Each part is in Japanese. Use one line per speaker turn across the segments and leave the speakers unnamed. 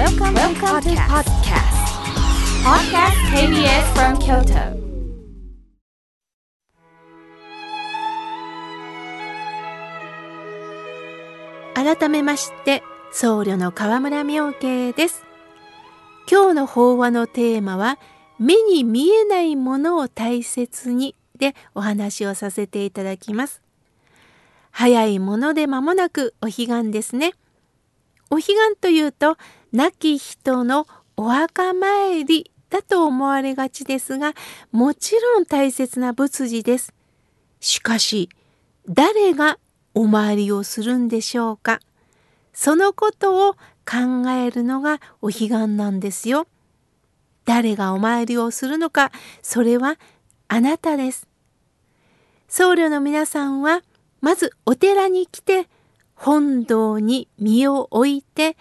Welcome, Welcome to podcast. Podcast KBS from Kyoto.
改めまして僧侶の河村明慶です今日の法話のテーマは目に見えないものを大切にでお話をさせていただきます早いもので間もなくお彼岸ですねお彼岸というと亡き人のお墓参りだと思われがちですがもちろん大切な仏事ですしかし誰がお参りをするんでしょうかそのことを考えるのがお彼岸なんですよ。誰がお参りをするのかそれはあなたです。僧侶の皆さんはまずお寺に来て本堂に身を置いて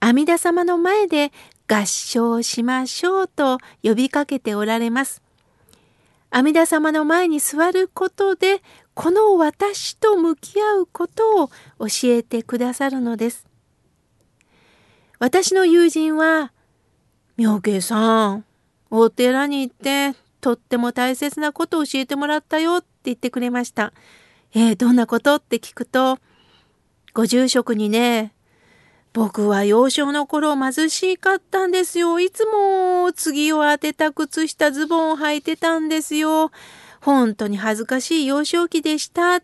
阿弥陀様の前で合唱しましょうと呼びかけておられます。阿弥陀様の前に座ることでこの私と向き合うことを教えてくださるのです。私の友人は「妙慶さんお寺に行ってとっても大切なことを教えてもらったよ」って言ってくれました。えー、どんなこと？って聞くとご住職にね僕は幼少の頃貧しかったんですよ。いつも次を当てた靴下ズボンを履いてたんですよ。本当に恥ずかしい幼少期でしたっ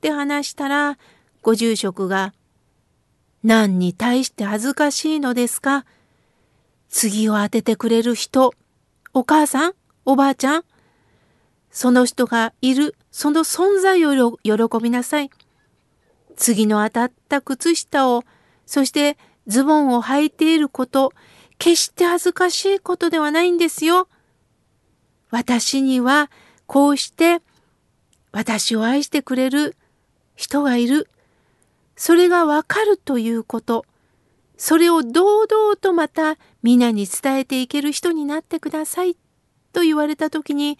て話したら、ご住職が、何に対して恥ずかしいのですか？次を当ててくれる人、お母さん、おばあちゃん、その人がいる、その存在を喜びなさい。次の当たった靴下を、そしてズボンを履いていること、決して恥ずかしいことではないんですよ。私にはこうして私を愛してくれる人がいる。それがわかるということ。それを堂々とまた皆に伝えていける人になってくださいと言われた時に、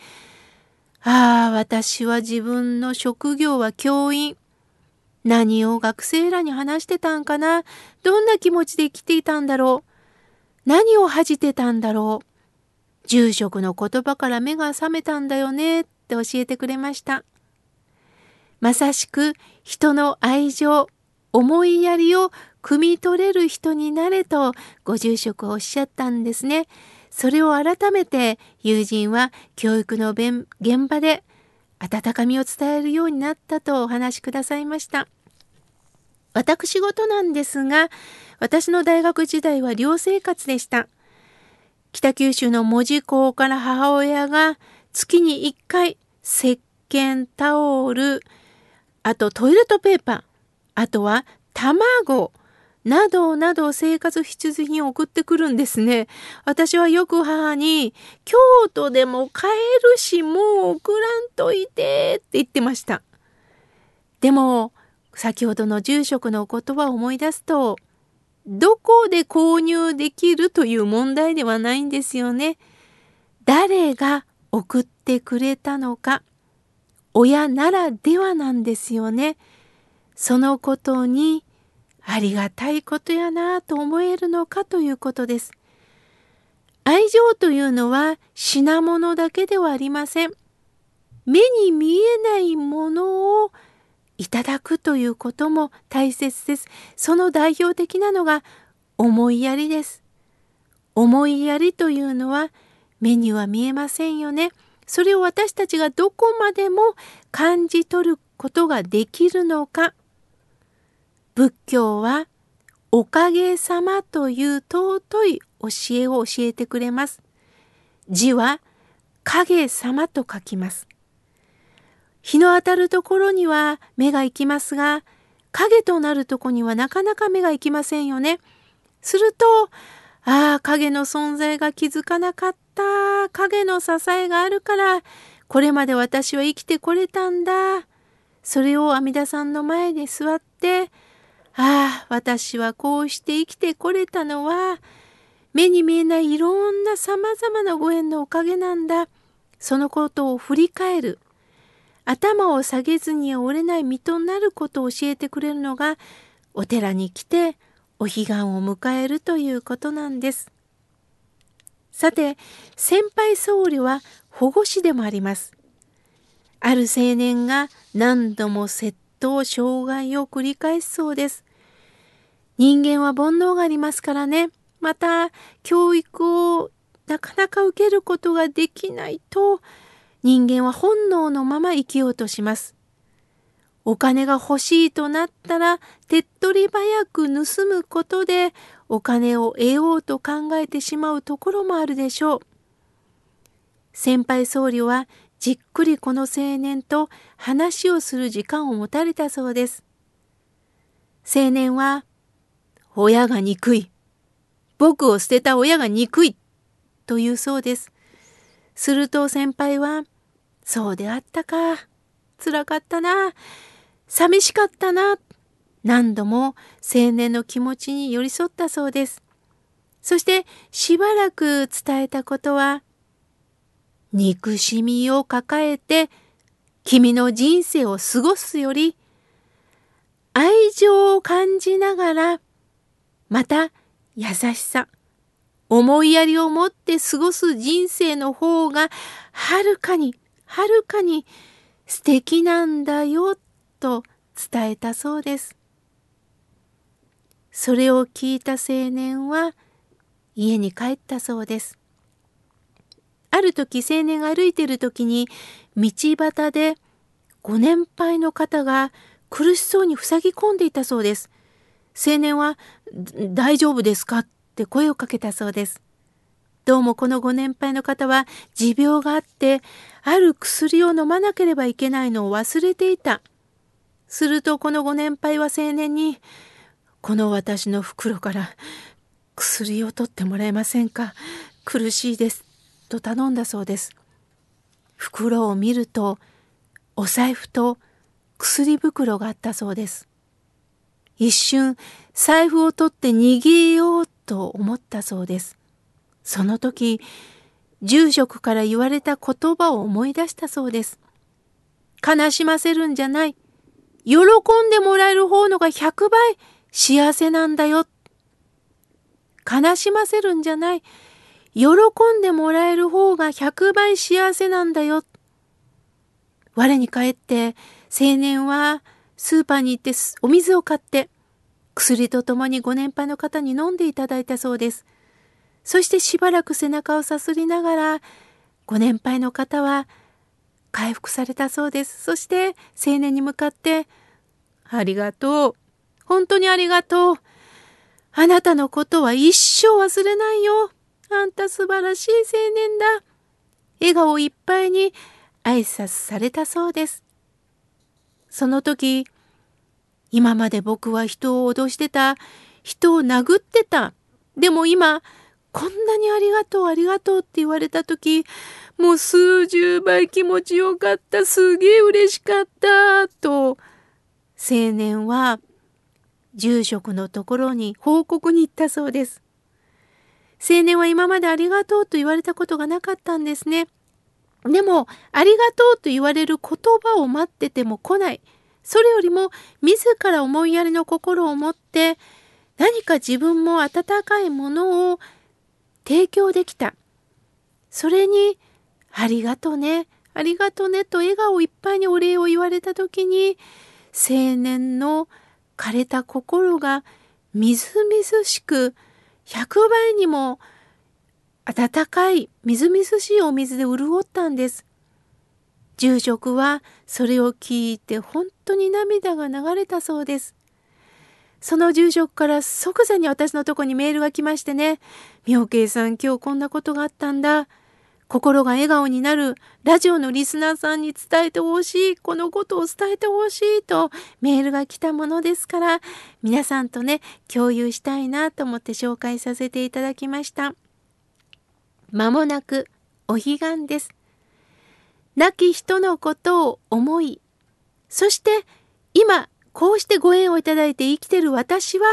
ああ、私は自分の職業は教員。何を学生らに話してたんかな？どんな気持ちで生きていたんだろう？何を恥じてたんだろう？住職の言葉から目が覚めたんだよね？って教えてくれました。まさしく人の愛情、思いやりを汲み取れる人になれとご住職はおっしゃったんですね。それを改めて友人は教育の現場で温かみを伝えるようになったとお話しくださいました。私事なんですが、私の大学時代は寮生活でした。北九州の門司港から母親が月に1回石鹸、タオル、あとトイレットペーパー、あとは卵、などなど生活必需品を送ってくるんですね。私はよく母に、京都でも買えるし、もう送らんといてって言ってました。でも、先ほどの住職の言葉を思い出すと、どこで購入できるという問題ではないんですよね。誰が送ってくれたのか、親ならではなんですよね。そのことにありがたいことやなと思えるのかということです。愛情というのは品物だけではありません。目に見えないものをいただくということも大切です。その代表的なのが思いやりです。思いやりというのは目には見えませんよね。それを私たちがどこまでも感じ取ることができるのか。仏教はおかげさまという尊い教えを教えてくれます。字は影様と書きます。日の当たるところには目が行きますが、影となるとこにはなかなか目が行きませんよね。すると、ああ、影の存在が気づかなかった。影の支えがあるから、これまで私は生きてこれたんだ。それを阿弥陀さんの前で座って、ああ、私はこうして生きてこれたのは、目に見えないいろんな様々なご縁のおかげなんだ。そのことを振り返る。頭を下げずに折れない身となることを教えてくれるのがお寺に来てお彼岸を迎えるということなんです。さて、先輩僧侶は保護司でもあります。ある青年が何度も窃盗、傷害を繰り返すそうです。人間は煩悩がありますからね。また、教育をなかなか受けることができないと、人間は本能のまま生きようとします。お金が欲しいとなったら手っ取り早く盗むことでお金を得ようと考えてしまうところもあるでしょう。先輩僧侶はじっくりこの青年と話をする時間を持たれたそうです。青年は、親が憎い。僕を捨てた親が憎い。と言うそうです。すると先輩は、そうであったか。辛かったな。寂しかったな。何度も青年の気持ちに寄り添ったそうです。そしてしばらく伝えたことは、憎しみを抱えて君の人生を過ごすより、愛情を感じながら、また優しさ、思いやりを持って過ごす人生の方がはるかに、はるかに素敵なんだよと伝えたそうです。それを聞いた青年は家に帰ったそうです。ある時青年が歩いている時に道端でご年配の方が苦しそうに塞ぎ込んでいたそうです。青年は「大丈夫ですか?」って声をかけたそうです。どうもこのご年配の方は持病があってある薬を飲まなければいけないのを忘れていた。するとこのご年配は青年に「この私の袋から薬を取ってもらえませんか？苦しいです」と頼んだそうです。袋を見るとお財布と薬袋があったそうです。一瞬財布を取って逃げようと思ったそうです。その時、住職から言われた言葉を思い出したそうです。悲しませるんじゃない。喜んでもらえる方のが100倍幸せなんだよ。悲しませるんじゃない。喜んでもらえる方が100倍幸せなんだよ。我に返って青年はスーパーに行ってお水を買って薬とともにご年配の方に飲んでいただいたそうです。そしてしばらく背中をさすりながら、ご年配の方は回復されたそうです。そして青年に向かって、ありがとう。本当にありがとう。あなたのことは一生忘れないよ。あんた素晴らしい青年だ。笑顔いっぱいに挨拶されたそうです。その時、今まで僕は人を脅してた、人を殴ってた。でも今、こんなにありがとうありがとうって言われた時もう数十倍気持ちよかったすげえ嬉しかったと青年は住職のところに報告に行ったそうです。青年は今までありがとうと言われたことがなかったんですね。でも、ありがとうと言われる言葉を待ってても来ない。それよりも、自ら思いやりの心を持って、何か自分も温かいものを提供できた。それに、ありがとね、ありがとねと笑顔いっぱいにお礼を言われた時に、青年の枯れた心がみずみずしく、100倍にも温かいみずみずしいお水で潤ったんです。住職はそれを聞いて本当に涙が流れたそうです。その住職から即座に私のとこにメールが来ましてね、妙慶さん今日こんなことがあったんだ。心が笑顔になるラジオのリスナーさんに伝えてほしい、このことを伝えてほしいとメールが来たものですから、皆さんとね、共有したいなと思って紹介させていただきました。まもなくお彼岸です。亡き人のことを思い、そして今こうしてご縁をいただいて生きてる私は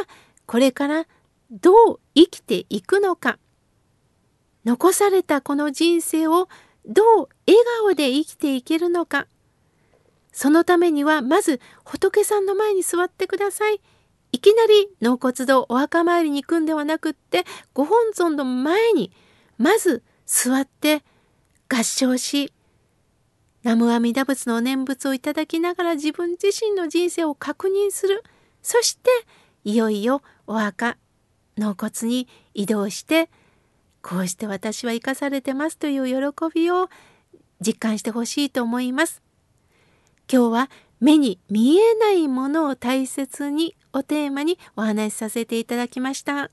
これからどう生きていくのか残されたこの人生をどう笑顔で生きていけるのか。そのためにはまず仏さんの前に座ってください。いきなり納骨堂お墓参りに行くんではなくってご本尊の前にまず座って合唱し南無阿弥陀仏の念仏をいただきながら自分自身の人生を確認する。そしていよいよお墓納骨に移動してこうして私は生かされてますという喜びを実感してほしいと思います。今日は目に見えないものを大切にをテーマにお話しさせていただきました。